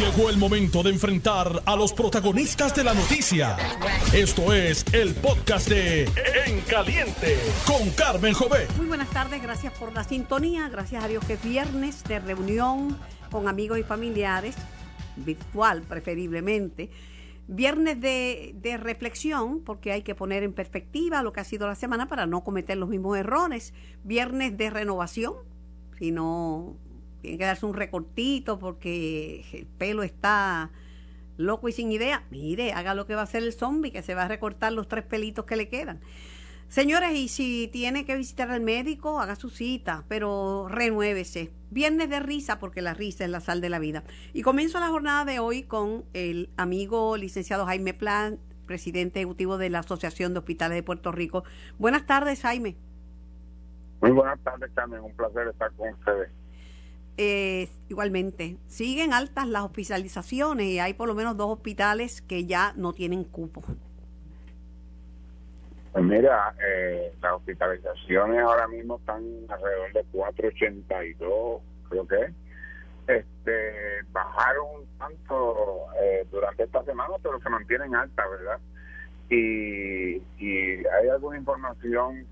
Llegó el momento de enfrentar a los protagonistas de la noticia. Esto es el podcast de En Caliente con Carmen Jovet. Muy buenas tardes, gracias por la sintonía. Gracias a Dios que es viernes de reunión con amigos y familiares, virtual preferiblemente. Viernes de, de, reflexión, porque hay que poner en perspectiva lo que ha sido la semana para no cometer los mismos errores. Viernes de renovación, si no tiene que darse un recortito porque el pelo está loco y sin idea. Mire, haga lo que va a hacer el zombie, que se va a recortar los tres pelitos que le quedan. Señores, y si tiene que visitar al médico, haga su cita, pero renuévese. Viernes de risa, porque la risa es la sal de la vida. Y comienzo la jornada de hoy con el amigo licenciado Jaime Plan, presidente ejecutivo de la Asociación de Hospitales de Puerto Rico. Buenas tardes, Jaime. Muy buenas tardes, Carmen. Un placer estar con ustedes. Eh, igualmente, siguen altas las hospitalizaciones y hay por lo menos dos hospitales que ya no tienen cupo. Pues mira, eh, las hospitalizaciones ahora mismo están alrededor de 482, creo que este bajaron tanto eh, durante esta semana, pero se mantienen altas, ¿verdad? Y, y hay alguna información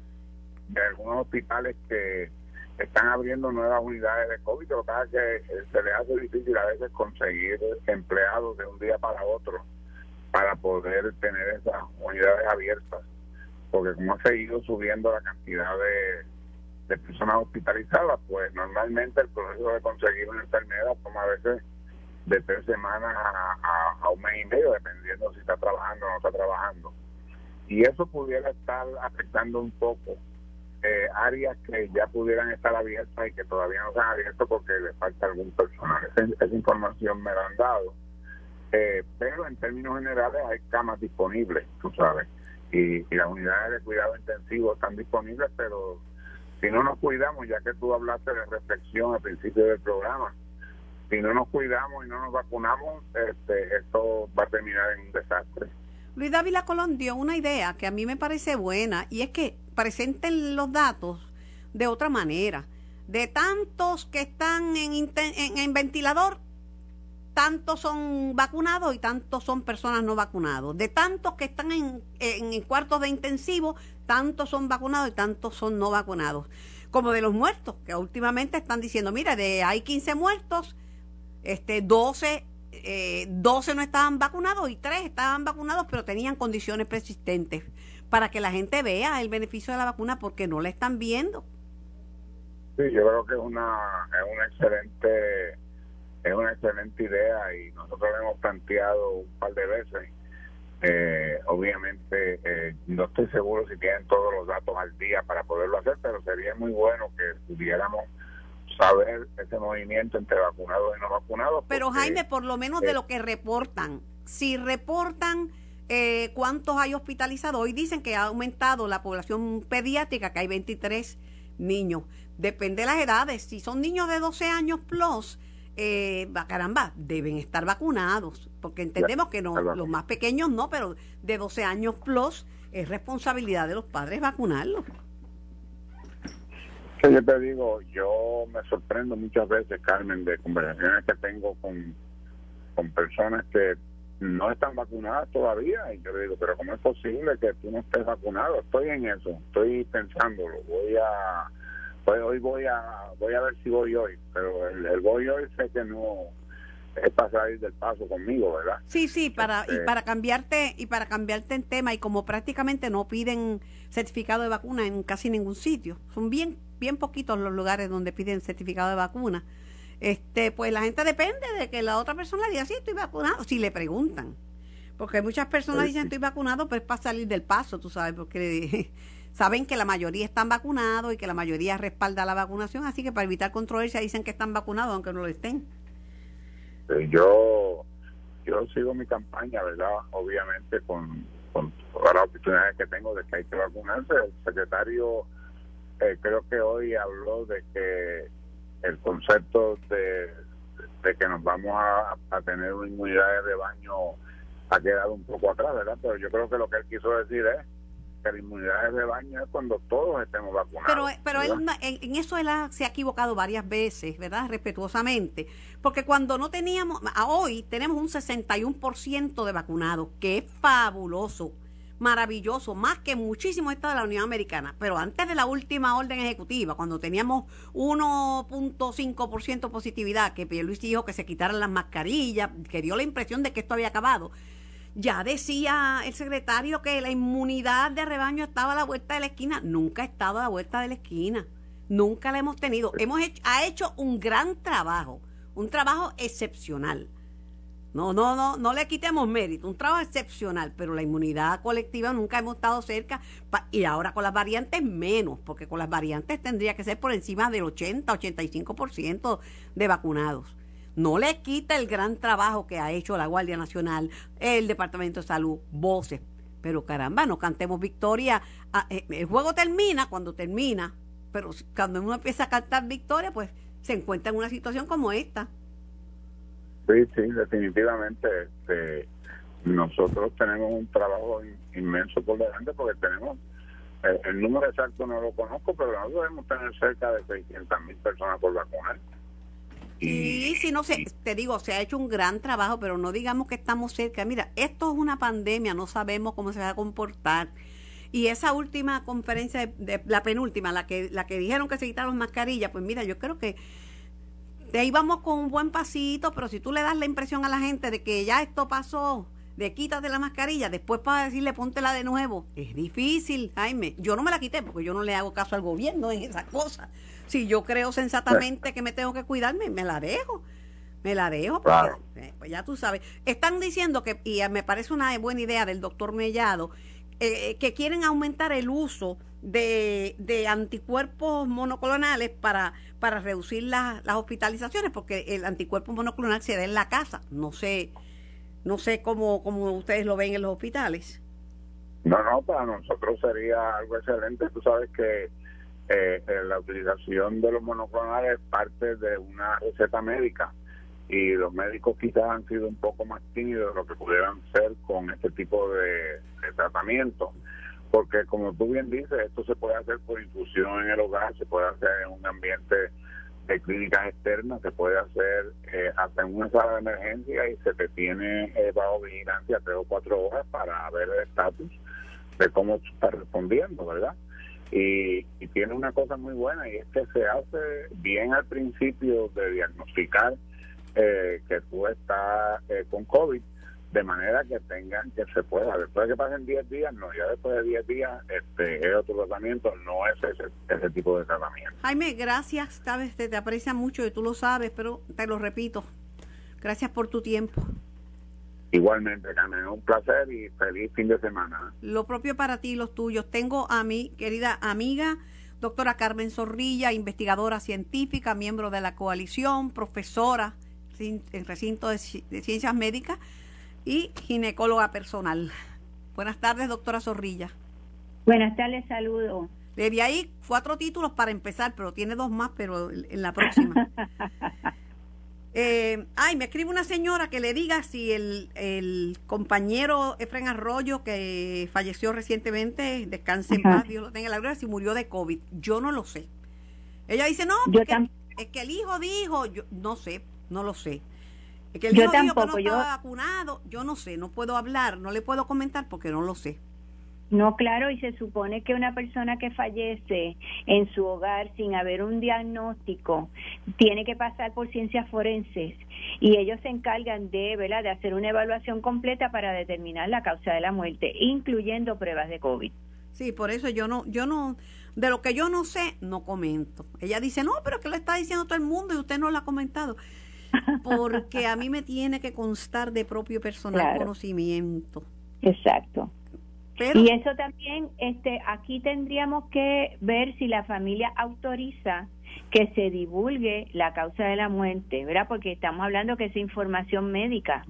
de algunos hospitales que están abriendo nuevas unidades de COVID, lo que pasa es que eh, se les hace difícil a veces conseguir empleados de un día para otro para poder tener esas unidades abiertas, porque como ha seguido subiendo la cantidad de, personas hospitalizadas, pues normalmente el proceso de conseguir una enfermedad toma a veces de tres semanas a un mes y medio, dependiendo si está trabajando o no está trabajando. Y eso pudiera estar afectando un poco eh, áreas que ya pudieran estar abiertas y que todavía no se han abierto porque le falta algún personal. Esa, información me la han dado. Eh, pero en términos generales hay camas disponibles, tú sabes, y, las unidades de cuidado intensivo están disponibles, pero si no nos cuidamos, ya que tú hablaste de reflexión al principio del programa, si no nos cuidamos y no nos vacunamos, este, esto va a terminar en un desastre. Luis Dávila Colón dio una idea que a mí me parece buena y es que presenten los datos de otra manera. De tantos que están en, en, ventilador, tantos son vacunados y tantos son personas no vacunados. De tantos que están en, cuartos de intensivo, tantos son vacunados y tantos son no vacunados. Como de los muertos, que últimamente están diciendo, mira, de hay 15 muertos, este 12 eh, 12 no estaban vacunados y 3 estaban vacunados pero tenían condiciones persistentes para que la gente vea el beneficio de la vacuna porque no la están viendo. Sí, yo creo que es una, es una excelente es una excelente idea y nosotros lo hemos planteado un par de veces. Eh, obviamente eh, no estoy seguro si tienen todos los datos al día para poderlo hacer, pero sería muy bueno que pudiéramos saber ese movimiento entre vacunados y no vacunados. Pero Jaime, por lo menos de lo que reportan, si reportan eh, cuántos hay hospitalizados, hoy dicen que ha aumentado la población pediátrica, que hay 23 niños. Depende de las edades, si son niños de 12 años plus, eh, caramba, deben estar vacunados, porque entendemos que no, los más pequeños no, pero de 12 años plus es responsabilidad de los padres vacunarlos. Yo te digo, yo me sorprendo muchas veces, Carmen, de conversaciones que tengo con, con personas que no están vacunadas todavía. Y yo le digo, pero ¿cómo es posible que tú no estés vacunado? Estoy en eso, estoy pensándolo. Voy a, hoy voy a, voy a ver si voy hoy, pero el, voy hoy sé que no es para salir del paso conmigo, ¿verdad? Sí, sí, para y este para cambiarte y para cambiarte en tema y como prácticamente no piden certificado de vacuna en casi ningún sitio, son bien bien poquitos los lugares donde piden certificado de vacuna. Este, pues la gente depende de que la otra persona diga, sí, estoy vacunado, si le preguntan. Porque muchas personas dicen, estoy vacunado, pues para salir del paso, tú sabes, porque saben que la mayoría están vacunados y que la mayoría respalda la vacunación, así que para evitar controversia dicen que están vacunados, aunque no lo estén. Yo, yo sigo mi campaña, ¿verdad? Obviamente con, con todas las oportunidades que tengo de que hay que vacunarse. El secretario eh, creo que hoy habló de que el concepto de, que nos vamos a, tener una inmunidad de rebaño ha quedado un poco atrás, ¿verdad? Pero yo creo que lo que él quiso decir es que la inmunidad de rebaño es cuando todos estemos vacunados. Pero, pero él, en, eso él se ha equivocado varias veces, ¿verdad? Respetuosamente. Porque cuando no teníamos, a hoy tenemos un 61% de vacunados, que es fabuloso, maravilloso, más que muchísimos estados de la Unión Americana. Pero antes de la última orden ejecutiva, cuando teníamos 1.5% positividad, que Luis dijo que se quitaran las mascarillas, que dio la impresión de que esto había acabado ya decía el secretario que la inmunidad de rebaño estaba a la vuelta de la esquina. Nunca ha estado a la vuelta de la esquina. Nunca la hemos tenido. Hemos hecho, ha hecho un gran trabajo, un trabajo excepcional. No, no, no, no le quitemos mérito, un trabajo excepcional, pero la inmunidad colectiva nunca hemos estado cerca y ahora con las variantes menos, porque con las variantes tendría que ser por encima del 80, 85% de vacunados no le quita el gran trabajo que ha hecho la Guardia Nacional, el Departamento de Salud, voces. Pero caramba, no cantemos victoria. Ah, eh, el juego termina cuando termina, pero cuando uno empieza a cantar victoria, pues se encuentra en una situación como esta. Sí, sí, definitivamente. Este, nosotros tenemos un trabajo inmenso por delante porque tenemos, el, el número exacto no lo conozco, pero nosotros debemos tener cerca de 600 mil personas por vacunar. Y si no sé, te digo, se ha hecho un gran trabajo, pero no digamos que estamos cerca. Mira, esto es una pandemia, no sabemos cómo se va a comportar. Y esa última conferencia, de, la penúltima, la que, la que dijeron que se quitaron mascarillas, pues mira, yo creo que de ahí vamos con un buen pasito, pero si tú le das la impresión a la gente de que ya esto pasó, de quítate la mascarilla, después para decirle póntela de nuevo, es difícil, Jaime. Yo no me la quité porque yo no le hago caso al gobierno en esas cosas. Si yo creo sensatamente que me tengo que cuidarme, me la dejo. Me la dejo, eh, pues ya tú sabes. Están diciendo que, y me parece una buena idea del doctor Mellado, eh, que quieren aumentar el uso de, anticuerpos monoclonales para, para reducir las hospitalizaciones, porque el anticuerpo monoclonal se da en la casa. No sé, no sé cómo, cómo ustedes lo ven en los hospitales. No, no, para nosotros sería algo excelente. Tú sabes que eh, eh, la utilización de los monoclonales es parte de una receta médica y los médicos quizás han sido un poco más tímidos de lo que pudieran ser con este tipo de, tratamiento porque como tú bien dices esto se puede hacer por infusión en el hogar se puede hacer en un ambiente de clínicas externas se puede hacer eh, hasta en una sala de emergencia y se te tiene eh, bajo vigilancia tres o cuatro horas para ver el estatus de cómo está respondiendo verdad y, tiene una cosa muy buena y es que se hace bien al principio de diagnosticar eh, que tú estás eh, con COVID de manera que tengan que se pueda después de que pasen 10 días no ya después de 10 días este es otro tratamiento no es ese, ese tipo de tratamiento Jaime gracias sabes te, te aprecia mucho y tú lo sabes pero te lo repito gracias por tu tiempo Igualmente, Carmen, un placer y feliz fin de semana. Lo propio para ti y los tuyos. Tengo a mi querida amiga, doctora Carmen Zorrilla, investigadora científica, miembro de la coalición, profesora en recinto de, ciencias médicas y ginecóloga personal. Buenas tardes, doctora Zorrilla. Buenas tardes, saludo. Le di ahí cuatro títulos para empezar, pero tiene dos más, pero en la próxima. Eh, ay, me escribe una señora que le diga si el, el compañero Efren Arroyo, que falleció recientemente, descanse en paz, Dios lo tenga en la gloria, si murió de COVID. Yo no lo sé. Ella dice, no, porque es que el hijo dijo, yo no sé, no lo sé. Es que el hijo dijo que no estaba vacunado, yo no sé, no puedo hablar, no le puedo comentar porque no lo sé. No, claro, y se supone que una persona que fallece en su hogar sin haber un diagnóstico tiene que pasar por ciencias forenses y ellos se encargan de, ¿verdad? de hacer una evaluación completa para determinar la causa de la muerte, incluyendo pruebas de COVID. Sí, por eso yo no yo no de lo que yo no sé no comento. Ella dice, "No, pero que lo está diciendo todo el mundo y usted no lo ha comentado." Porque a mí me tiene que constar de propio personal conocimiento. Exacto y eso también, este, aquí tendríamos que ver si la familia autoriza que se divulgue la causa de la muerte, ¿verdad? Porque estamos hablando que es información médica,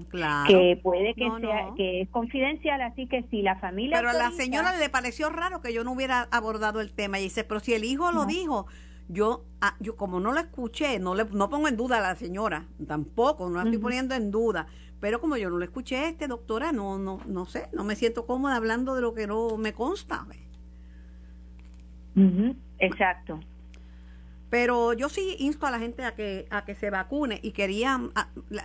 que puede que sea, que es confidencial, así que si la familia. Pero a la señora le pareció raro que yo no hubiera abordado el tema y dice, pero si el hijo lo dijo, Yo, ah, yo como no la escuché, no le no pongo en duda a la señora, tampoco, no la estoy poniendo en duda, pero como yo no la escuché, este doctora, no, no, no sé, no me siento cómoda hablando de lo que no me consta. Exacto. Pero yo sí insto a la gente a que a que se vacune y querían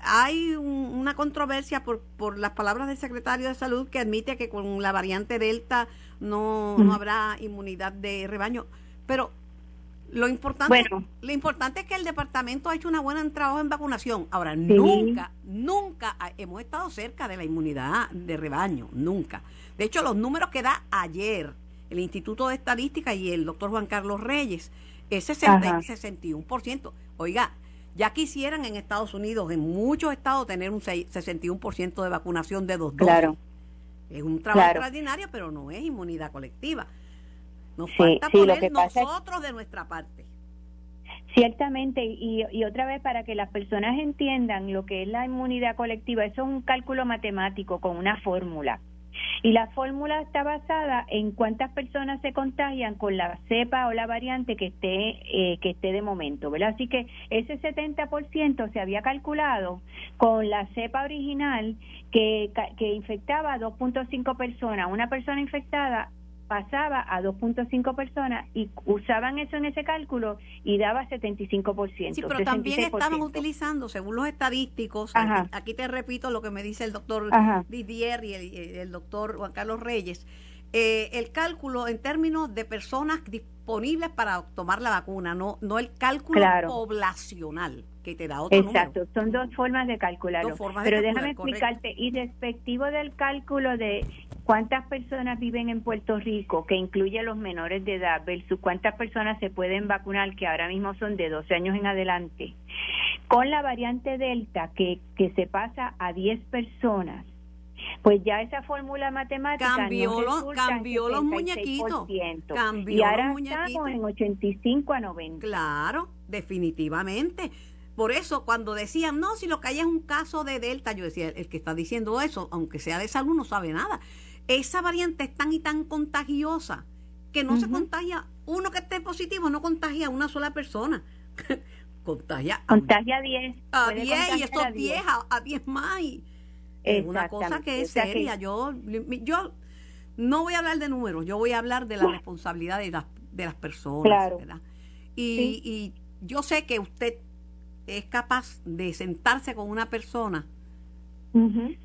hay una controversia por, por las palabras del secretario de salud que admite que con la variante delta no, no habrá inmunidad de rebaño, pero lo importante, lo importante es que el departamento ha hecho una buena trabajo en vacunación. Ahora, nunca, nunca hemos estado cerca de la inmunidad de rebaño, nunca. De hecho, los números que da ayer el Instituto de Estadística y el doctor Juan Carlos Reyes, es 60, 61%. Oiga, ya quisieran en Estados Unidos, en muchos estados, tener un 61% de vacunación de dos dosis. Claro. Es un trabajo extraordinario, pero no es inmunidad colectiva. Nos falta poner nosotros de nuestra parte. Ciertamente, y, y, otra vez para que las personas entiendan lo que es la inmunidad colectiva, eso es un cálculo matemático con una fórmula. Y la fórmula está basada en cuántas personas se contagian con la cepa o la variante que esté, eh, que esté de momento, ¿verdad? Así que ese 70% se había calculado con la cepa original que, que infectaba a 2.5 personas. Una persona infectada pasaba a 2.5 personas y usaban eso en ese cálculo y daba 75%. Sí, pero también estaban utilizando, según los estadísticos, aquí, te repito lo que me dice el doctor Didier y el, doctor Juan Carlos Reyes, eh, el cálculo en términos de personas disponibles para tomar la vacuna, no, no el cálculo poblacional que te da otro Exacto, son dos formas de calcularlo. Pero déjame explicarte, y respectivo del cálculo de cuántas personas viven en Puerto Rico, que incluye a los menores de edad, versus cuántas personas se pueden vacunar, que ahora mismo son de 12 años en adelante, con la variante Delta, que, que se pasa a 10 personas, pues ya esa fórmula matemática cambió, cambió los muñequitos. Cambió y ahora los muñequitos. estamos en 85 a 90. Claro, definitivamente. Por eso, cuando decían, no, si lo que hay es un caso de Delta, yo decía, el que está diciendo eso, aunque sea de salud, no sabe nada. Esa variante es tan y tan contagiosa que no se contagia, uno que esté positivo no contagia a una sola persona. contagia a, contagia a 10. A 10 y estos 10 a 10 más. es una cosa que es seria. Yo, yo no voy a hablar de números, yo voy a hablar de la responsabilidad de las, de las personas. Y, y yo sé que usted es capaz de sentarse con una persona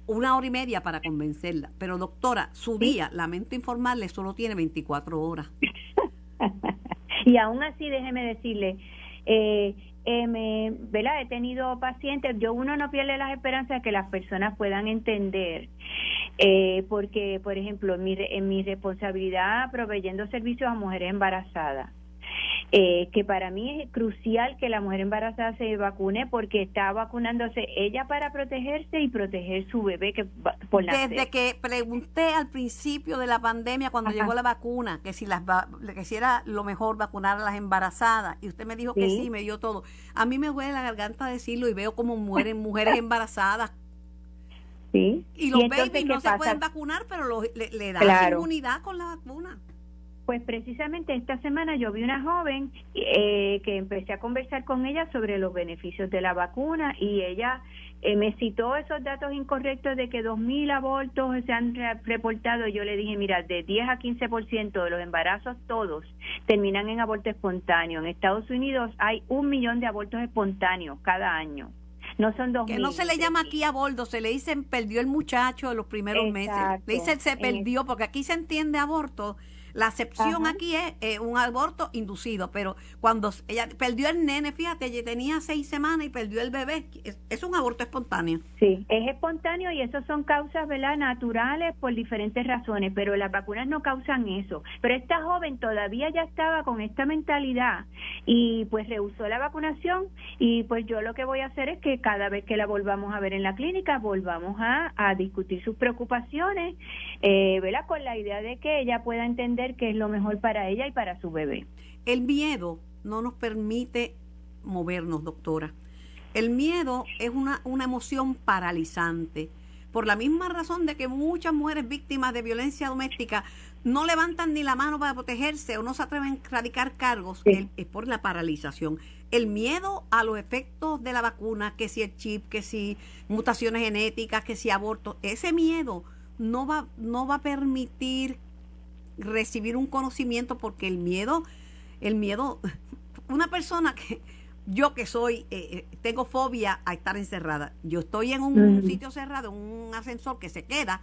una hora y media para convencerla. Pero doctora, su día, lamento informarle, solo tiene 24 horas. y aún así, déjeme decirle, eh, eh, me, ¿verdad? he tenido pacientes, yo uno no pierde las esperanzas de que las personas puedan entender. Eh, porque, por ejemplo, en mi, en mi responsabilidad proveyendo servicios a mujeres embarazadas, eh, que para mí es crucial que la mujer embarazada se vacune porque está vacunándose ella para protegerse y proteger su bebé que por Desde que pregunté al principio de la pandemia cuando llegó la vacuna que si las que si era lo mejor vacunar a las embarazadas y usted me dijo que sí, me dio todo. A mí me duele la garganta decirlo y veo como mueren mujeres embarazadas Sí. Y los babies no se pueden vacunar, pero le, le dan inmunidad con la vacuna. Pues precisamente esta semana yo vi una joven eh, que empecé a conversar con ella sobre los beneficios de la vacuna y ella eh, me citó esos datos incorrectos de que 2.000 abortos se han reportado. Yo le dije, mira, de 10 a 15% de los embarazos todos terminan en aborto espontáneo. En Estados Unidos hay un millón de abortos espontáneos cada año. No son dos Que no se le llama aquí aborto, se le dicen perdió el muchacho de los primeros meses. Le dicen se perdió, porque aquí se entiende aborto la acepción aquí es eh, un aborto inducido, pero cuando ella perdió el nene, fíjate, ella tenía seis semanas y perdió el bebé, es, un aborto espontáneo. Sí, es espontáneo y eso son causas, ¿verdad? Naturales por diferentes razones, pero las vacunas no causan eso. Pero esta joven todavía ya estaba con esta mentalidad y pues rehusó la vacunación y pues yo lo que voy a hacer es que cada vez que la volvamos a ver en la clínica, volvamos a, a discutir sus preocupaciones, eh, ¿verdad? Con la idea de que ella pueda entender que es lo mejor para ella y para su bebé. El miedo no nos permite movernos, doctora. El miedo es una, una emoción paralizante. por la misma razón de que muchas mujeres víctimas de violencia doméstica no levantan ni la mano para protegerse o no se atreven a radicar cargos, es por la paralización. El miedo a los efectos de la vacuna, que si el chip, que si mutaciones genéticas, que si aborto, ese miedo no va, no va a permitir recibir un conocimiento porque el miedo, el miedo, una persona que yo que soy, eh, eh, tengo fobia a estar encerrada. Yo estoy en un sitio cerrado, un ascensor que se queda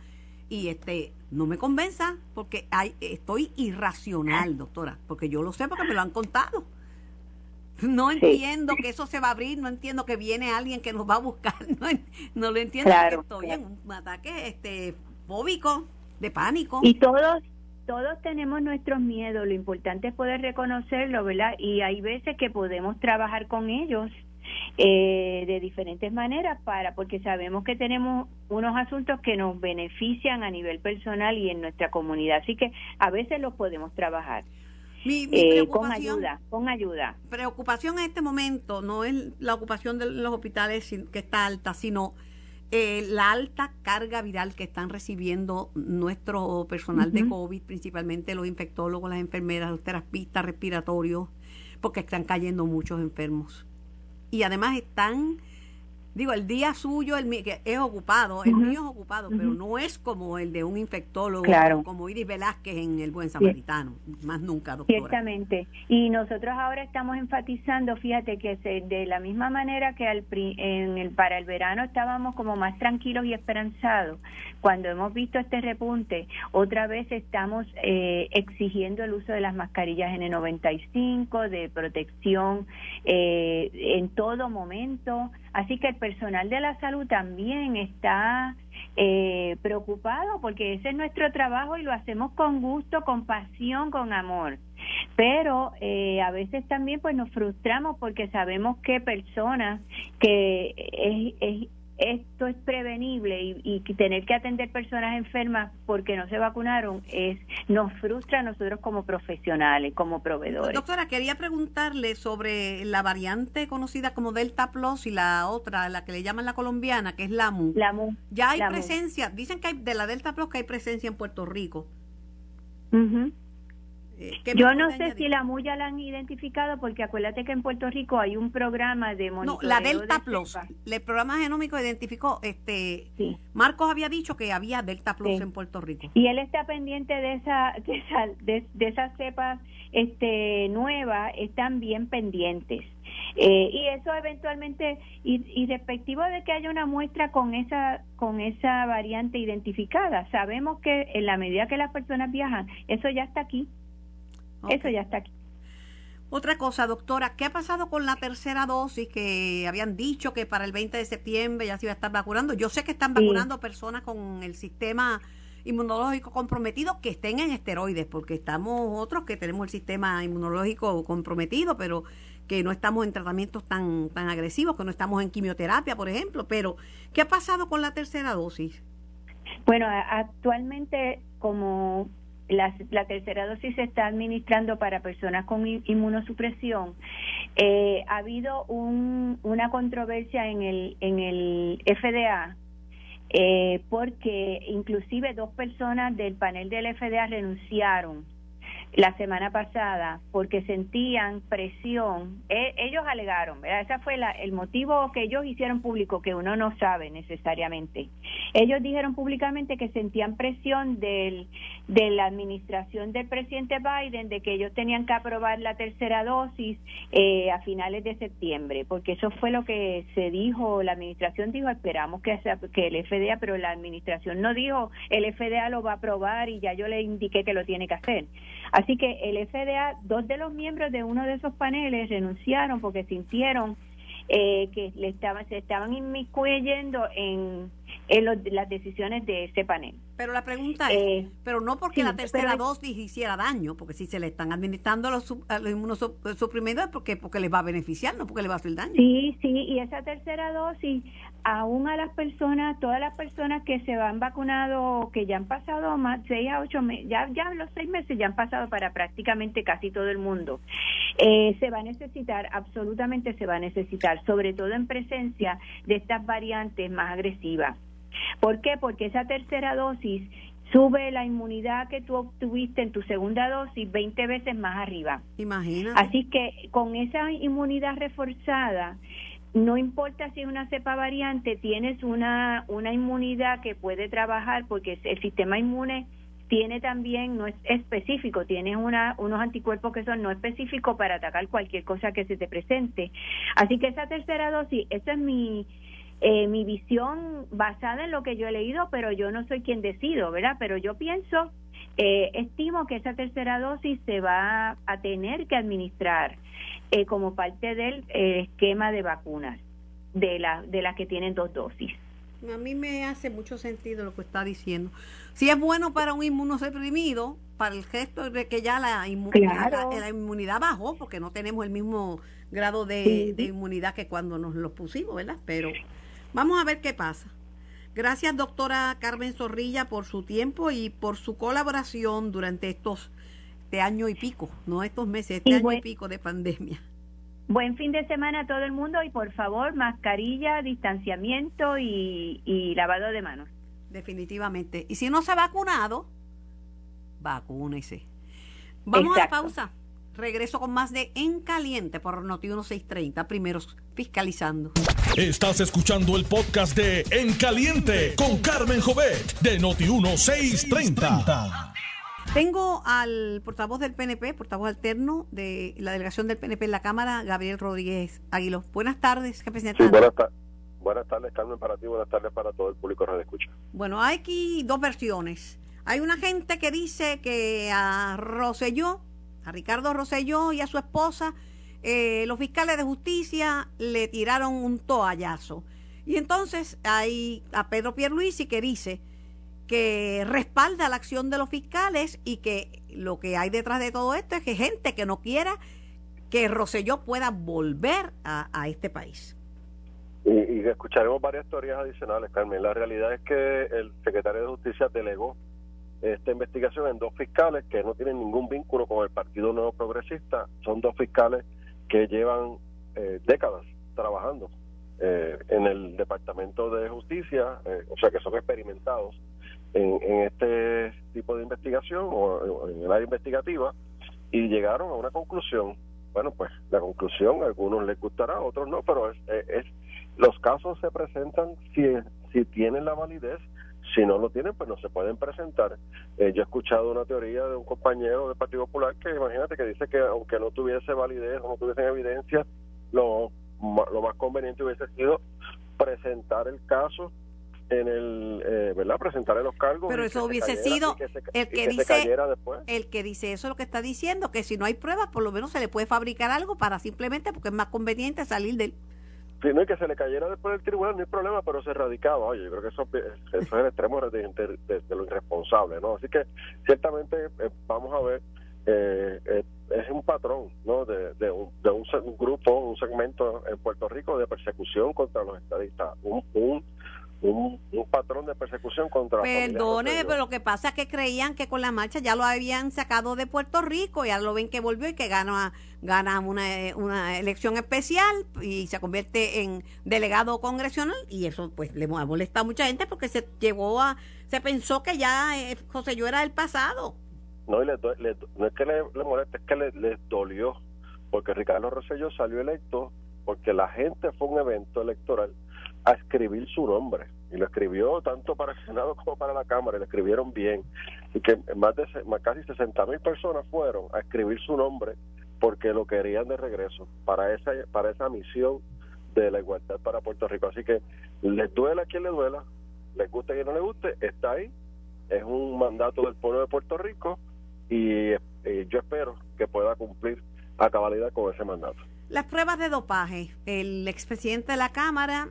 y este no me convenza porque hay, estoy irracional, doctora, porque yo lo sé porque me lo han contado. No entiendo que eso se va a abrir, no entiendo que viene alguien que nos va a buscar, no, lo entiendo estoy en un ataque este fóbico, de pánico. Y todos todos tenemos nuestros miedos, lo importante es poder reconocerlo, ¿verdad? Y hay veces que podemos trabajar con ellos eh, de diferentes maneras para porque sabemos que tenemos unos asuntos que nos benefician a nivel personal y en nuestra comunidad así que a veces los podemos trabajar eh, con ayuda con ayuda preocupación en este momento no es la ocupación de los hospitales que está alta sino eh, la alta carga viral que están recibiendo nuestro personal de COVID, principalmente los infectólogos, las enfermeras, los terapistas respiratorios, porque están cayendo muchos enfermos. Y además están Digo, el día suyo el, que es ocupado, el mío es ocupado, pero no es como el de un infectólogo, como Iris Velázquez en el Buen Samaritano, más nunca, doctora. Ciertamente. Y nosotros ahora estamos enfatizando, fíjate que de la misma manera que al, en el, para el verano estábamos como más tranquilos y esperanzados, cuando hemos visto este repunte, otra vez estamos eh, exigiendo el uso de las mascarillas N95, de protección eh, en todo momento. Así que el personal de la salud también está eh, preocupado porque ese es nuestro trabajo y lo hacemos con gusto, con pasión, con amor. Pero eh, a veces también pues nos frustramos porque sabemos que personas que es, es esto es prevenible y, tener que atender personas enfermas porque no se vacunaron es nos frustra a nosotros como profesionales, como proveedores. Doctora, quería preguntarle sobre la variante conocida como Delta Plus y la otra, la que le llaman la colombiana, que es la MU. La MU. Ya hay presencia, dicen que hay, de la Delta Plus que hay presencia en Puerto Rico. Eh, Yo no sé si la MUYA la han identificado porque acuérdate que en Puerto Rico hay un programa de monitoreo. No, la Delta Plus. El programa genómico identificó, este, Marcos había dicho que había Delta Plus en Puerto Rico. Y él está pendiente de esa, de, esa, de, esas cepas este, nuevas, están bien pendientes. Eh, y eso eventualmente y, y, respectivo de que haya una muestra con esa con esa variante identificada sabemos que en la medida que las personas viajan eso ya está aquí eso ya está aquí. Otra cosa, doctora, ¿qué ha pasado con la tercera dosis que habían dicho que para el 20 de septiembre ya se iba a estar vacunando? Yo sé que están vacunando personas con el sistema inmunológico comprometido que estén en esteroides, porque estamos otros que tenemos el sistema inmunológico comprometido, pero que no estamos en tratamientos tan, tan agresivos, que no estamos en quimioterapia, por ejemplo. Pero, ¿qué ha pasado con la tercera dosis? Bueno, actualmente, como la, tercera dosis se está administrando para personas con inmunosupresión. Eh, ha habido un, una controversia en el, en el FDA eh, porque inclusive dos personas del panel del FDA renunciaron la semana pasada porque sentían presión. E, ellos alegaron, ¿verdad? Ese fue el motivo que ellos hicieron público, que uno no sabe necesariamente. Ellos dijeron públicamente que sentían presión del, de la administración del presidente Biden de que ellos tenían que aprobar la tercera dosis eh, a finales de septiembre, porque eso fue lo que se dijo, la administración dijo, esperamos que, que el FDA, pero la administración no dijo, el FDA lo va a aprobar y ya yo le indiqué que lo tiene que hacer. Así que el FDA, dos de los miembros de uno de esos paneles renunciaron porque sintieron eh, que le estaban, se estaban inmiscuyendo en, en las decisiones de ese panel. Pero la pregunta es, eh, pero no porque la tercera dosis hiciera daño, porque si se le están administrando los, los inmunosuprimidos es porque, porque les va a beneficiar, no porque les va a hacer daño. Sí, sí, y esa tercera dosis, aún a las personas, todas las personas que se han vacunado, que ya han pasado más seis a ocho meses, ya, ya los seis meses ya han pasado para prácticamente casi todo el mundo, eh, se va a necesitar, absolutamente se va a necesitar, sobre todo en presencia de estas variantes más agresivas. ¿Por qué? Porque esa tercera dosis sube la inmunidad que tú obtuviste en tu segunda dosis 20 veces más arriba. Imagínate. Así que con esa inmunidad reforzada, no importa si es una cepa variante, tienes una, una inmunidad que puede trabajar porque el sistema inmune tiene también, no es específico, tiene una, unos anticuerpos que son no específicos para atacar cualquier cosa que se te presente. Así que esa tercera dosis, esa es mi, eh, mi visión basada en lo que yo he leído, pero yo no soy quien decido, ¿verdad? Pero yo pienso, eh, estimo que esa tercera dosis se va a tener que administrar eh, como parte del esquema de vacunas de, la, de las que tienen dos dosis. A mí me hace mucho sentido lo que está diciendo. Si es bueno para un inmunosuprimido, para el gesto de que ya la, la, inmunidad bajó, porque no tenemos el mismo grado de, de, inmunidad que cuando nos lo pusimos, ¿verdad? Pero Vamos a ver qué pasa. Gracias, doctora Carmen Zorrilla, por su tiempo y por su colaboración durante estos este año y pico, no estos meses, este año y pico de pandemia. Buen fin de semana a todo el mundo y por favor, mascarilla, distanciamiento y, lavado de manos. Definitivamente. Y si no se ha vacunado, vacúnese. Vamos a la pausa. Regreso con más de En Caliente por Noti 1630, primeros fiscalizando. Estás escuchando el podcast de En Caliente con Carmen Jovet de Noti 1630. Tengo al portavoz del PNP, portavoz alterno de la delegación del PNP en la Cámara, Gabriel Rodríguez Aguilo. Buenas tardes, jefe sí, buenas, buenas tardes, Carmen, para ti, buenas tardes para todo el público que nos escucha. Bueno, hay aquí dos versiones. Hay una gente que dice que a Roselló a Ricardo Rosselló y a su esposa, eh, los fiscales de justicia le tiraron un toallazo. Y entonces hay a Pedro Pierluisi que dice que respalda la acción de los fiscales y que lo que hay detrás de todo esto es que gente que no quiera que Rosselló pueda volver a, este país. Y, y, escucharemos varias teorías adicionales, Carmen. La realidad es que el secretario de Justicia delegó esta investigación en dos fiscales que no tienen ningún vínculo con el Partido Nuevo Progresista. Son dos fiscales que llevan eh, décadas trabajando eh, en el Departamento de Justicia, eh, o sea que son experimentados en, este tipo de investigación o en el área investigativa y llegaron a una conclusión. Bueno, pues la conclusión a algunos les gustará, a otros no, pero es, es los casos se presentan si, si tienen la validez si no lo tienen, pues no se pueden presentar. Eh, yo he escuchado una teoría de un compañero del Partido Popular que imagínate que dice que aunque no tuviese validez o no tuviesen evidencia, lo, lo más conveniente hubiese sido presentar el caso en el eh, verdad presentarle los cargos pero eso hubiese sido el que, dice el que dice eso lo que está diciendo que si no hay pruebas por lo menos se le puede fabricar algo para simplemente porque es más conveniente salir del Sí, y que se le cayera después del tribunal no hay problema, pero se radicaba. Oye, yo creo que eso, es el extremo de, lo irresponsable, ¿no? Así que ciertamente eh, vamos a ver, eh, eh, es un patrón, ¿no? De, de, un, grupo, un segmento en Puerto Rico de persecución contra los estadistas. Un, un un, patrón de persecución contra Perdone, pero lo que pasa es que creían que con la marcha ya lo habían sacado de Puerto Rico, ya lo ven que volvió y que gana, gana una, una elección especial y se convierte en delegado congresional y eso pues le ha molestado a mucha gente porque se llevó a, se pensó que ya eh, José yo era el pasado. No, y le, no es que le, moleste, es que le, les dolió, porque Ricardo Rosselló salió electo porque la gente fue un evento electoral a escribir su nombre. Y lo escribió tanto para el Senado como para la Cámara y lo escribieron bien. Y que más de más casi 60 mil personas fueron a escribir su nombre porque lo querían de regreso para esa para esa misión de la igualdad para Puerto Rico. Así que les duela quien le duela les guste quien no le guste está ahí es un mandato del pueblo de Puerto Rico y, y yo espero que pueda cumplir a cabalidad con ese mandato. Las pruebas de dopaje el expresidente de la Cámara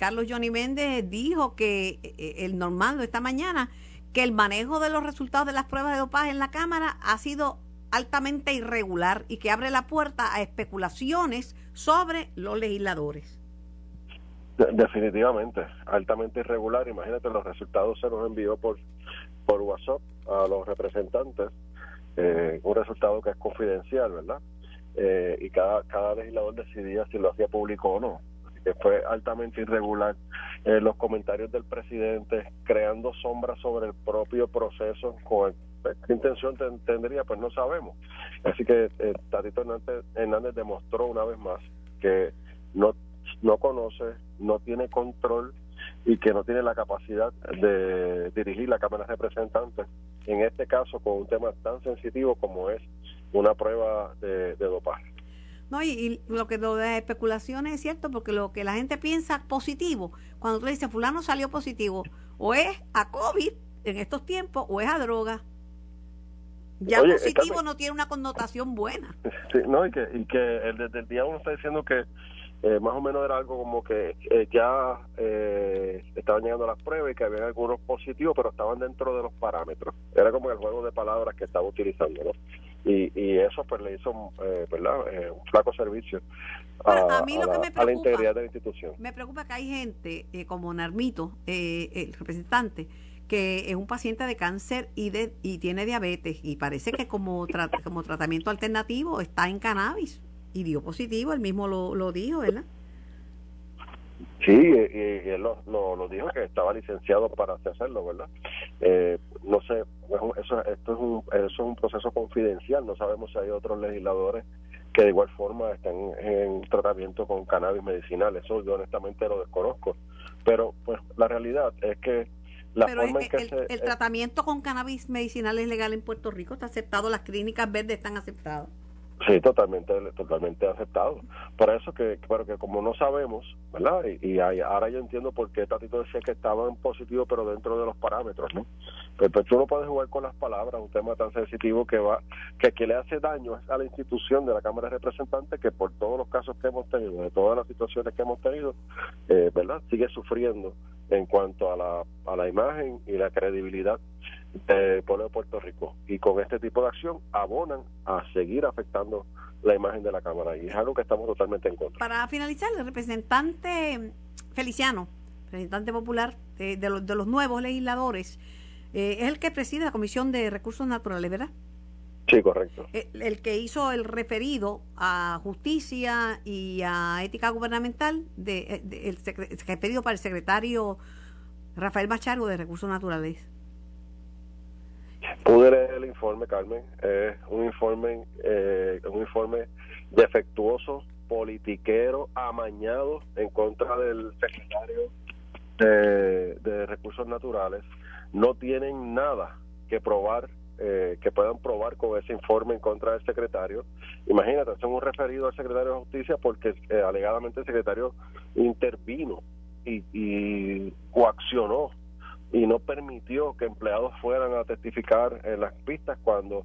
Carlos Johnny Méndez dijo que eh, el normal esta mañana que el manejo de los resultados de las pruebas de dopaje en la Cámara ha sido altamente irregular y que abre la puerta a especulaciones sobre los legisladores. Definitivamente, altamente irregular. Imagínate, los resultados se nos envió por, por WhatsApp a los representantes, eh, un resultado que es confidencial, ¿verdad? Eh, y cada, cada legislador decidía si lo hacía público o no que fue altamente irregular, eh, los comentarios del presidente creando sombras sobre el propio proceso, con pues, qué intención tendría, pues no sabemos. Así que eh, Tatito Hernández, Hernández demostró una vez más que no, no conoce, no tiene control y que no tiene la capacidad de dirigir la Cámara de Representantes, en este caso con un tema tan sensitivo como es una prueba de, dopaje. No, y, lo que lo de especulaciones es cierto, porque lo que la gente piensa positivo, cuando tú dices fulano salió positivo, o es a COVID en estos tiempos, o es a droga. Ya positivo no tiene una connotación buena. Sí, no, y que, y que desde el día uno está diciendo que eh, más o menos era algo como que eh, ya eh, estaban llegando las pruebas y que había algunos positivos, pero estaban dentro de los parámetros. Era como el juego de palabras que estaba utilizando, ¿no? Y, y eso pues le hizo ¿verdad? un flaco servicio a, la, integridad de la institución. Me preocupa que hay gente como Narmito, el representante, que es un paciente de cáncer y, de, y tiene diabetes y parece que como, como tratamiento alternativo está en cannabis y dio positivo, él mismo lo, lo dijo, ¿verdad? Sí, y, él lo, lo, dijo que estaba licenciado para hacerlo, ¿verdad? Eh, no sé, eso, esto es un, eso es un proceso confidencial, no sabemos si hay otros legisladores que de igual forma están en tratamiento con cannabis medicinal, eso yo honestamente lo desconozco, pero pues la realidad es que la forma en que el, el tratamiento con cannabis medicinal es legal en Puerto Rico, está aceptado, las clínicas verdes están aceptadas. Sí, totalmente, totalmente aceptado. Por eso que, pero que como no sabemos, ¿verdad? Y, ahora yo entiendo por qué Tatito decía que estaban positivos, pero dentro de los parámetros, ¿no? Pero, pues tú no puedes jugar con las palabras, un tema tan sensitivo que va, que, que le hace daño a la institución de la Cámara de Representantes, que por todos los casos que hemos tenido, de todas las situaciones que hemos tenido, eh, ¿verdad? Sigue sufriendo en cuanto a la, a la imagen y la credibilidad del pueblo de Puerto Rico. Y con este tipo de acción abonan a seguir afectando la imagen de la Cámara. Y es algo que estamos totalmente en contra. Para finalizar, el representante Feliciano, representante popular de, los, de los, nuevos legisladores, eh, es el que preside la Comisión de Recursos Naturales, ¿verdad? Sí, correcto. El, eh, el, que hizo el referido a justicia y a ética gubernamental, de, de el, referido para el secretario Rafael Machargo de Recursos Naturales. Pude leer el informe, Carmen. Es un informe, eh, un informe defectuoso, politiquero, amañado en contra del secretario de, Recursos Naturales. No tienen nada que probar, eh, que puedan probar con ese informe en contra del secretario. Imagínate, son un referido al secretario de Justicia porque eh, alegadamente el secretario intervino y, y coaccionó y no permitió que empleados fueran a testificar en las pistas cuando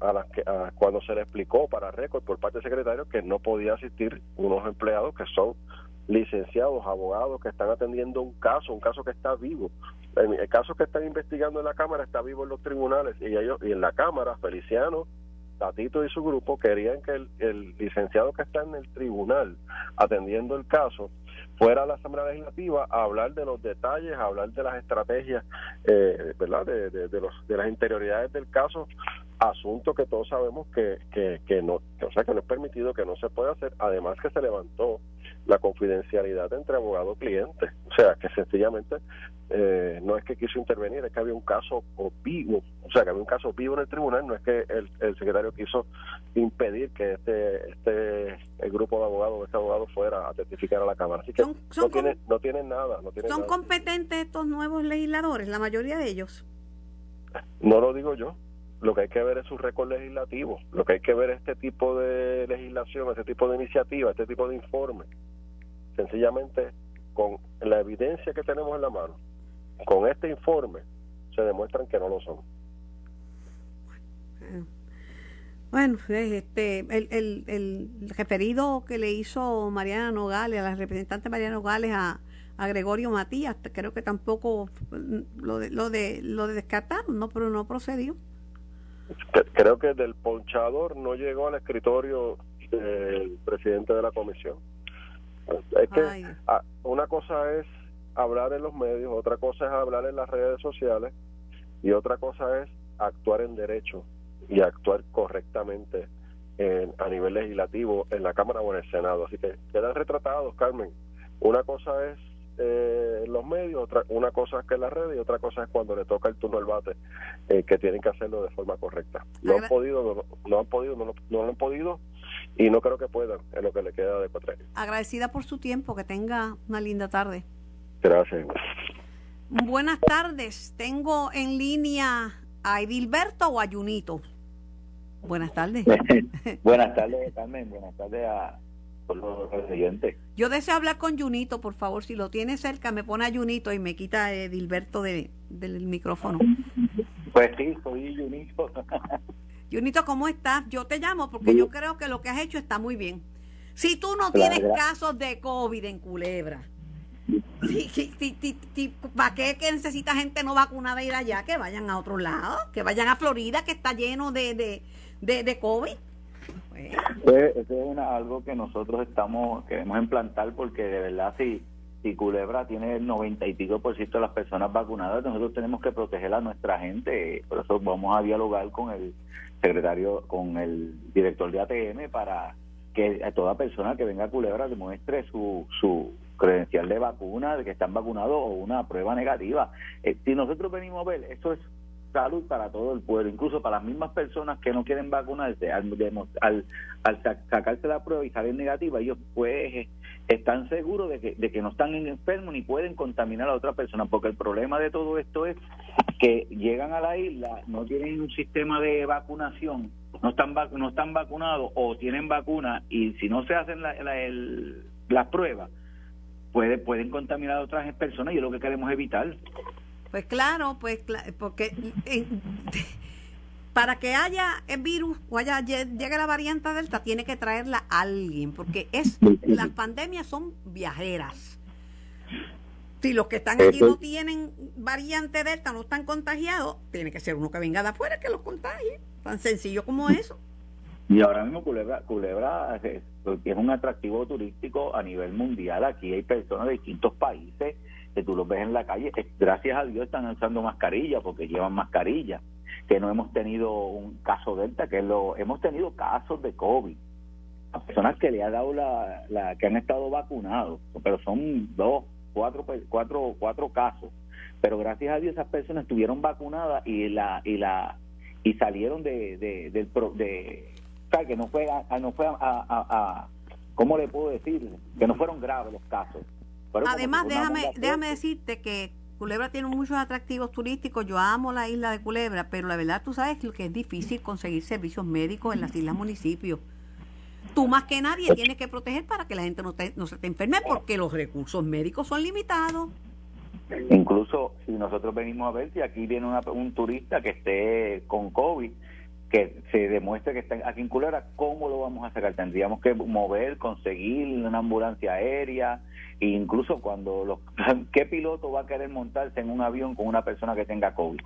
a las que cuando se le explicó para récord por parte del secretario que no podía asistir unos empleados que son licenciados, abogados que están atendiendo un caso, un caso que está vivo. El, caso que están investigando en la Cámara está vivo en los tribunales y ellos y en la Cámara, Feliciano, Tatito y su grupo querían que el, el licenciado que está en el tribunal atendiendo el caso fuera a la Asamblea Legislativa a hablar de los detalles, a hablar de las estrategias, eh, ¿verdad? De, de, los, de las interioridades del caso, asunto que todos sabemos que, que, que no, o sea, que no es permitido, que no se puede hacer, además que se levantó la confidencialidad entre abogado y cliente, o sea, que sencillamente eh, no es que quiso intervenir, es que había un caso vivo, o sea, que había un caso vivo en el tribunal, no es que el, el secretario quiso impedir que este este el grupo de abogados, este abogado fuera a testificar a la Cámara. Así que no, tienen, no tienen nada. No ¿Son competentes estos nuevos legisladores, la mayoría de ellos? No lo digo yo. Lo que hay que ver es su récord legislativo. Lo que hay que ver es este tipo de legislación, este tipo de iniciativa, este tipo de informe. Sencillamente, con la evidencia que tenemos en la mano, con este informe, se demuestran que no lo son. Bueno, este, el, el, el referido que le hizo Mariana Nogales, a la representante Mariana Nogales a, Gregorio Matías, creo que tampoco lo de, lo de, lo de descartaron, ¿no? pero no procedió. Creo que del ponchador no llegó al escritorio del presidente de la comisión. Es que una cosa es hablar en los medios, otra cosa es hablar en las redes sociales y otra cosa es actuar en derecho y actuar correctamente en, a nivel legislativo en la Cámara o en el Senado. Así que quedan retratados, Carmen, Una cosa es eh, los medios, otra, una cosa es que la red y otra cosa es cuando le toca el turno al bate, eh, que tienen que hacerlo de forma correcta. No han podido, no, han podido, no, lo han podido y no creo que puedan en lo que le queda de cuatro Agradecida por su tiempo, que tenga una linda tarde. Gracias. Buenas tardes, tengo en línea a Edilberto o a Junito. Buenas tardes. Buenas tardes, Carmen. Buenas tardes a los. Yo deseo hablar con Junito, por favor. Si lo tiene cerca, me pone a Junito y me quita a Edilberto de, del micrófono. Pues sí, soy Junito. Junito, ¿cómo estás? Yo te llamo porque yo creo que lo que has hecho está muy bien. Si tú no tienes casos de COVID en Culebra, ¿Para qué que necesita gente no vacunada ir allá? Que vayan a otro lado, que vayan a Florida, que está lleno de, de, de, de COVID. Pues, eso es algo que nosotros estamos queremos implantar porque de verdad si, si Culebra tiene el noventa y pico por ciento de las personas vacunadas, nosotros tenemos que proteger a nuestra gente. Por eso vamos a dialogar con el secretario, con el director de ATM para que toda persona que venga a Culebra demuestre su, su credencial de vacuna, de que están vacunados o una prueba negativa. Eh, si nosotros venimos a ver, eso es salud para todo el pueblo, incluso para las mismas personas que no quieren vacunarse, al, al, sacarse la prueba y salir negativa, ellos pues están seguros de que, de que no están enfermos ni pueden contaminar a otra persona, porque el problema de todo esto es que llegan a la isla, no tienen un sistema de vacunación, no están no están vacunados o tienen vacuna y si no se hacen la, la, las pruebas, puede, pueden contaminar a otras personas y es lo que queremos evitar. Pues claro, pues porque eh, para que haya el virus o haya llegue la variante delta tiene que traerla alguien, porque es las pandemias son viajeras. Si los que están aquí no tienen variante delta, no están contagiados, tiene que ser uno que venga de afuera que los contagie. Tan sencillo como eso. Y ahora mismo Culebra, Culebra es, es un atractivo turístico a nivel mundial. Aquí hay personas de distintos países que tú los ves en la calle, gracias a Dios están usando mascarilla porque llevan mascarilla, que no hemos tenido un caso delta, que lo hemos tenido casos de COVID, a personas que le ha dado la, que han estado vacunados, pero son dos, cuatro, cuatro, cuatro casos, pero gracias a Dios esas personas estuvieron vacunadas y la y la y salieron de, de del de, que no fue a, no fue a, a, a ¿cómo le puedo decir? Que no fueron graves los casos Además, déjame, déjame decirte que Culebra tiene muchos atractivos turísticos. Yo amo la isla de Culebra, pero la verdad tú sabes que es difícil conseguir servicios médicos en las islas municipios. Tú más que nadie tienes que proteger para que la gente no, no se te enferme porque los recursos médicos son limitados. Incluso si nosotros venimos a ver si aquí viene un turista que esté con COVID, que se demuestre que está aquí en Culebra, ¿cómo lo vamos a sacar? Tendríamos que mover, conseguir una ambulancia aérea, e incluso cuando los, ¿qué piloto va a querer montarse en un avión con una persona que tenga COVID?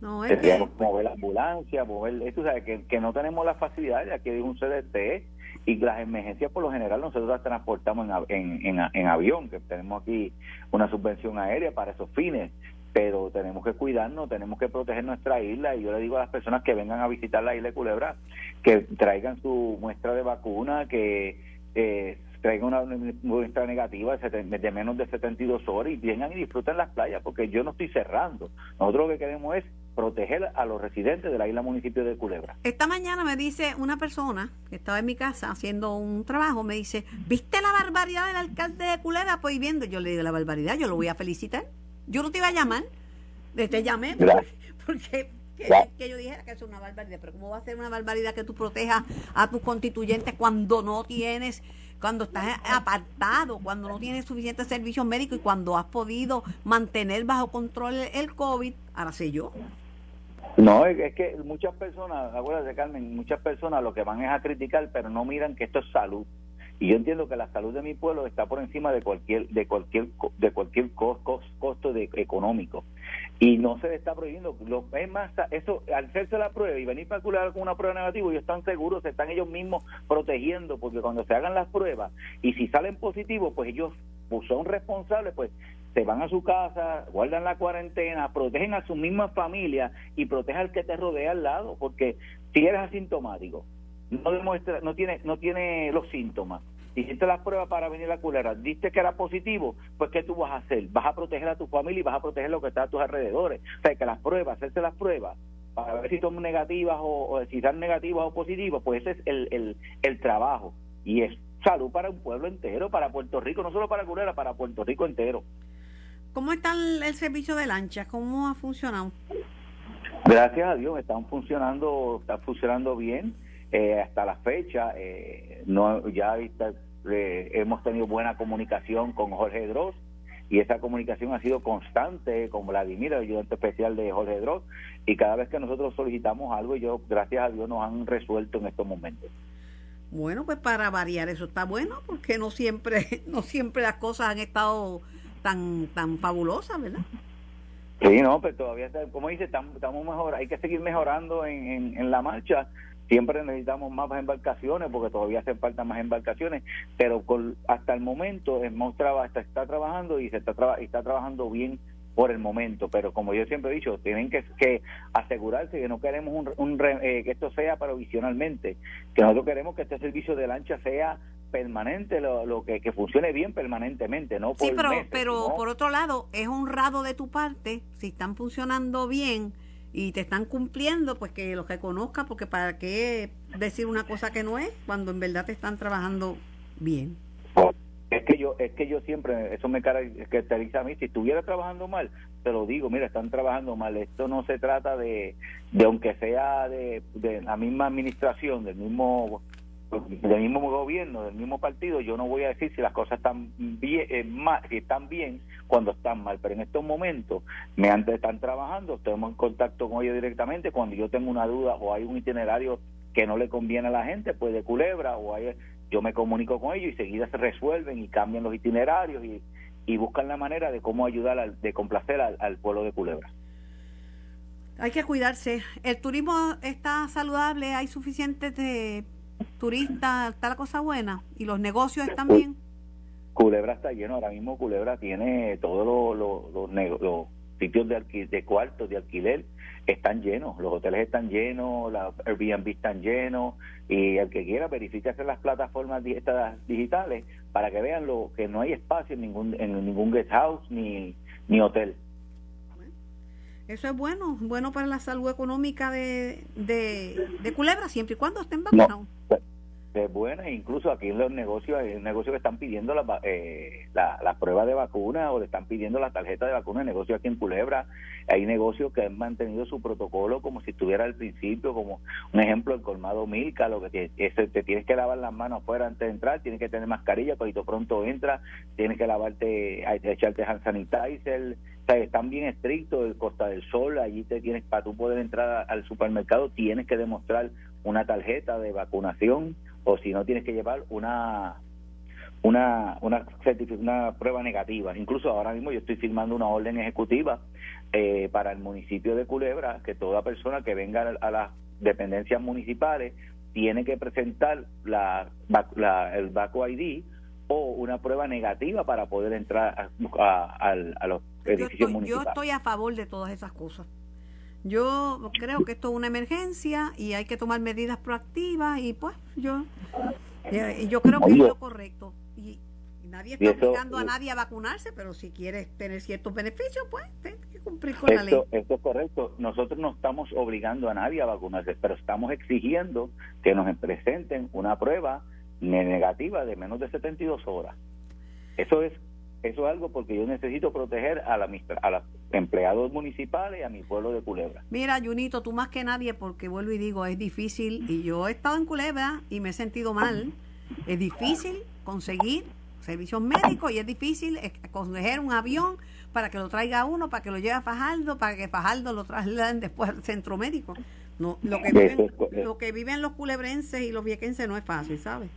No, es Tendríamos que mover la ambulancia, mover, esto sabes que, que no tenemos la facilidad, aquí hay un CDT y las emergencias por lo general nosotros las transportamos en, en, en, en avión, que tenemos aquí una subvención aérea para esos fines, pero tenemos que cuidarnos, tenemos que proteger nuestra isla y yo le digo a las personas que vengan a visitar la isla de Culebra que traigan su muestra de vacuna, que eh, traigan una muestra negativa de menos de 72 horas y vengan y disfruten las playas porque yo no estoy cerrando. Nosotros lo que queremos es proteger a los residentes de la isla municipio de Culebra. Esta mañana me dice una persona que estaba en mi casa haciendo un trabajo, me dice, ¿viste la barbaridad del alcalde de Culebra? Pues viendo, yo le digo la barbaridad, yo lo voy a felicitar. Yo no te iba a llamar, te llamé porque, que, yo dijera que es una barbaridad, pero ¿cómo va a ser una barbaridad que tú protejas a tus constituyentes cuando no tienes, cuando estás apartado, cuando no tienes suficientes servicios médicos y cuando has podido mantener bajo control el COVID? Ahora sé yo. No, es que muchas personas, acuérdate Carmen, muchas personas lo que van es a criticar, pero no miran que esto es salud. Y yo entiendo que la salud de mi pueblo está por encima de cualquier de cualquier de cualquier costo de económico. Y no se le está prohibiendo. Lo, es más, eso, al hacerse la prueba y venir para curar con una prueba negativa, ellos están seguros, se están ellos mismos protegiendo, porque cuando se hagan las pruebas y si salen positivos, pues ellos pues, son responsables, pues se van a su casa, guardan la cuarentena, protegen a su misma familia y protegen al que te rodea al lado, porque si eres asintomático, no demuestra, no tiene, no tiene los síntomas hiciste las pruebas para venir a la culera, diste que era positivo, pues ¿qué tú vas a hacer? Vas a proteger a tu familia y vas a proteger lo que está a tus alrededores. O sea, que las pruebas, hacerse las pruebas para ver si son negativas o, si están negativas o positivas, pues ese es el, el, el trabajo. Y es salud para un pueblo entero, para Puerto Rico, no solo para Culera, para Puerto Rico entero. ¿Cómo está el, servicio de lanchas? ¿Cómo ha funcionado? Gracias a Dios, están funcionando, está funcionando bien. Eh, hasta la fecha, eh, no ya eh, hemos tenido buena comunicación con Jorge Dross y esa comunicación ha sido constante con Vladimir, el ayudante especial de Jorge Dross, y cada vez que nosotros solicitamos algo, yo gracias a Dios nos han resuelto en estos momentos. Bueno, pues para variar eso está bueno, porque no siempre, no siempre las cosas han estado tan, tan fabulosas, ¿verdad? Sí, no, pero todavía, como dice, estamos, estamos mejor, hay que seguir mejorando en, en, la marcha. Siempre necesitamos más embarcaciones porque todavía hacen falta más embarcaciones, pero hasta el momento hemos está trabajando y se está, y está trabajando bien por el momento, pero como yo siempre he dicho, tienen que, que asegurarse que no queremos un, eh, que esto sea provisionalmente, que nosotros queremos que este servicio de lancha sea permanente, lo, lo que, que funcione bien permanentemente, no por Sí, pero, pero por otro lado, es honrado de tu parte, si están funcionando bien y te están cumpliendo, pues que los reconozca, porque para qué decir una cosa que no es, cuando en verdad te están trabajando bien. Es que yo, es que yo siempre, eso me caracteriza a mí, si estuviera trabajando mal, te lo digo, mira, están trabajando mal, esto no se trata de, de aunque sea de, de la misma administración, del mismo del mismo gobierno, del mismo partido, yo no voy a decir si las cosas están bien, eh, mal, están bien cuando están mal, pero en estos momentos me están trabajando, estamos en contacto con ellos directamente, cuando yo tengo una duda o hay un itinerario que no le conviene a la gente, pues de culebra o hay yo me comunico con ellos y seguida se resuelven y cambian los itinerarios y, y buscan la manera de cómo ayudar, al, de complacer al, pueblo de Culebra. Hay que cuidarse. ¿El turismo está saludable? ¿Hay suficientes de turistas? ¿Está la cosa buena? ¿Y los negocios están bien? Culebra está lleno. Ahora mismo Culebra tiene todos los, los, sitios de, de cuartos de alquiler están llenos, los hoteles están llenos, las Airbnb están llenos y el que quiera verificarse las plataformas digitales para que vean lo que no hay espacio en ningún en ningún guest house ni, ni hotel. Eso es bueno, bueno para la salud económica de, de, Culebra siempre y cuando estén vacunados. Es buena, incluso aquí en los negocios hay negocios que están pidiendo la, eh, la, prueba de vacuna o le están pidiendo la tarjeta de vacuna, el negocio aquí en Culebra, hay negocios que han mantenido su protocolo como si estuviera al principio, como un ejemplo el colmado Milka, lo que te, te tienes que lavar las manos afuera antes de entrar, tienes que tener mascarilla, cuando pronto entra, tienes que lavarte, echarte hand sanitizer, o sea, están bien estrictos el Costa del Sol, allí te tienes, para tú poder entrar al supermercado, tienes que demostrar una tarjeta de vacunación o si no tienes que llevar una una una, una prueba negativa. Incluso ahora mismo yo estoy firmando una orden ejecutiva eh, para el municipio de Culebra que toda persona que venga a, las dependencias municipales tiene que presentar la, el VACO ID o una prueba negativa para poder entrar a, los edificios municipales. Yo estoy a favor de todas esas cosas. Yo creo que esto es una emergencia y hay que tomar medidas proactivas y pues yo yo creo que es lo correcto. Y, nadie está obligando a nadie a vacunarse, pero si quieres tener ciertos beneficios, pues tienes que cumplir con la ley. Esto es correcto. Nosotros no estamos obligando a nadie a vacunarse, pero estamos exigiendo que nos presenten una prueba negativa de menos de 72 horas. Eso es eso es algo porque yo necesito proteger a, la, a los empleados municipales y a mi pueblo de Culebra. Mira, Junito, tú más que nadie, porque vuelvo y digo, es difícil, y yo he estado en Culebra y me he sentido mal, es difícil conseguir servicios médicos y es difícil conseguir un avión para que lo traiga uno, para que lo lleve a Fajardo, para que Fajardo lo trasladen después al centro médico. No, lo que viven, lo que viven los culebrenses y los viequenses no es fácil, ¿sabes?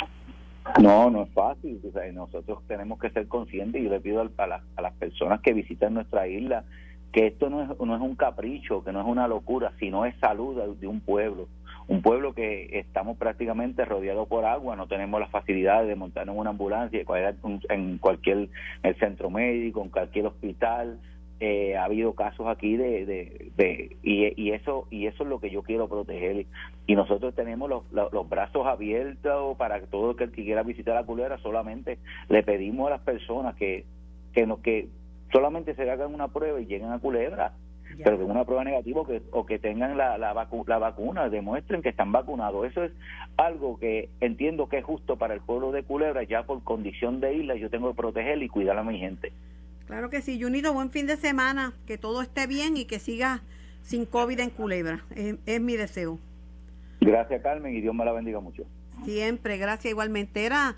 No, no es fácil. nosotros tenemos que ser conscientes y yo le pido a, a las personas que visitan nuestra isla que esto no es, no es un capricho, que no es una locura, sino es salud de, un pueblo. Un pueblo que estamos prácticamente rodeados por agua, no tenemos las facilidades de montar en una ambulancia en cualquier el centro médico, en cualquier hospital. Eh, ha habido casos aquí de, de, y, eso y eso es lo que yo quiero proteger y nosotros tenemos los, los, brazos abiertos para todo el que quiera visitar la culebra solamente le pedimos a las personas que que nos que solamente se hagan una prueba y lleguen a culebra pero que una prueba negativa que, o que tengan la, la, la vacuna, demuestren que están vacunados. Eso es algo que entiendo que es justo para el pueblo de Culebra, ya por condición de isla yo tengo que proteger y cuidar a mi gente. Claro que sí, Junito, buen fin de semana, que todo esté bien y que siga sin COVID en Culebra. Es, mi deseo. Gracias, Carmen, y Dios me la bendiga mucho. Siempre, gracias igualmente. Era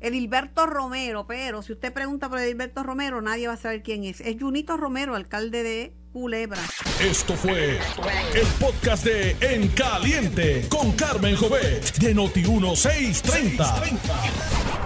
Edilberto Romero, pero si usted pregunta por Edilberto Romero, nadie va a saber quién es. Es Junito Romero, alcalde de Culebra. Esto fue el podcast de En Caliente con Carmen Jovet de Noti1630.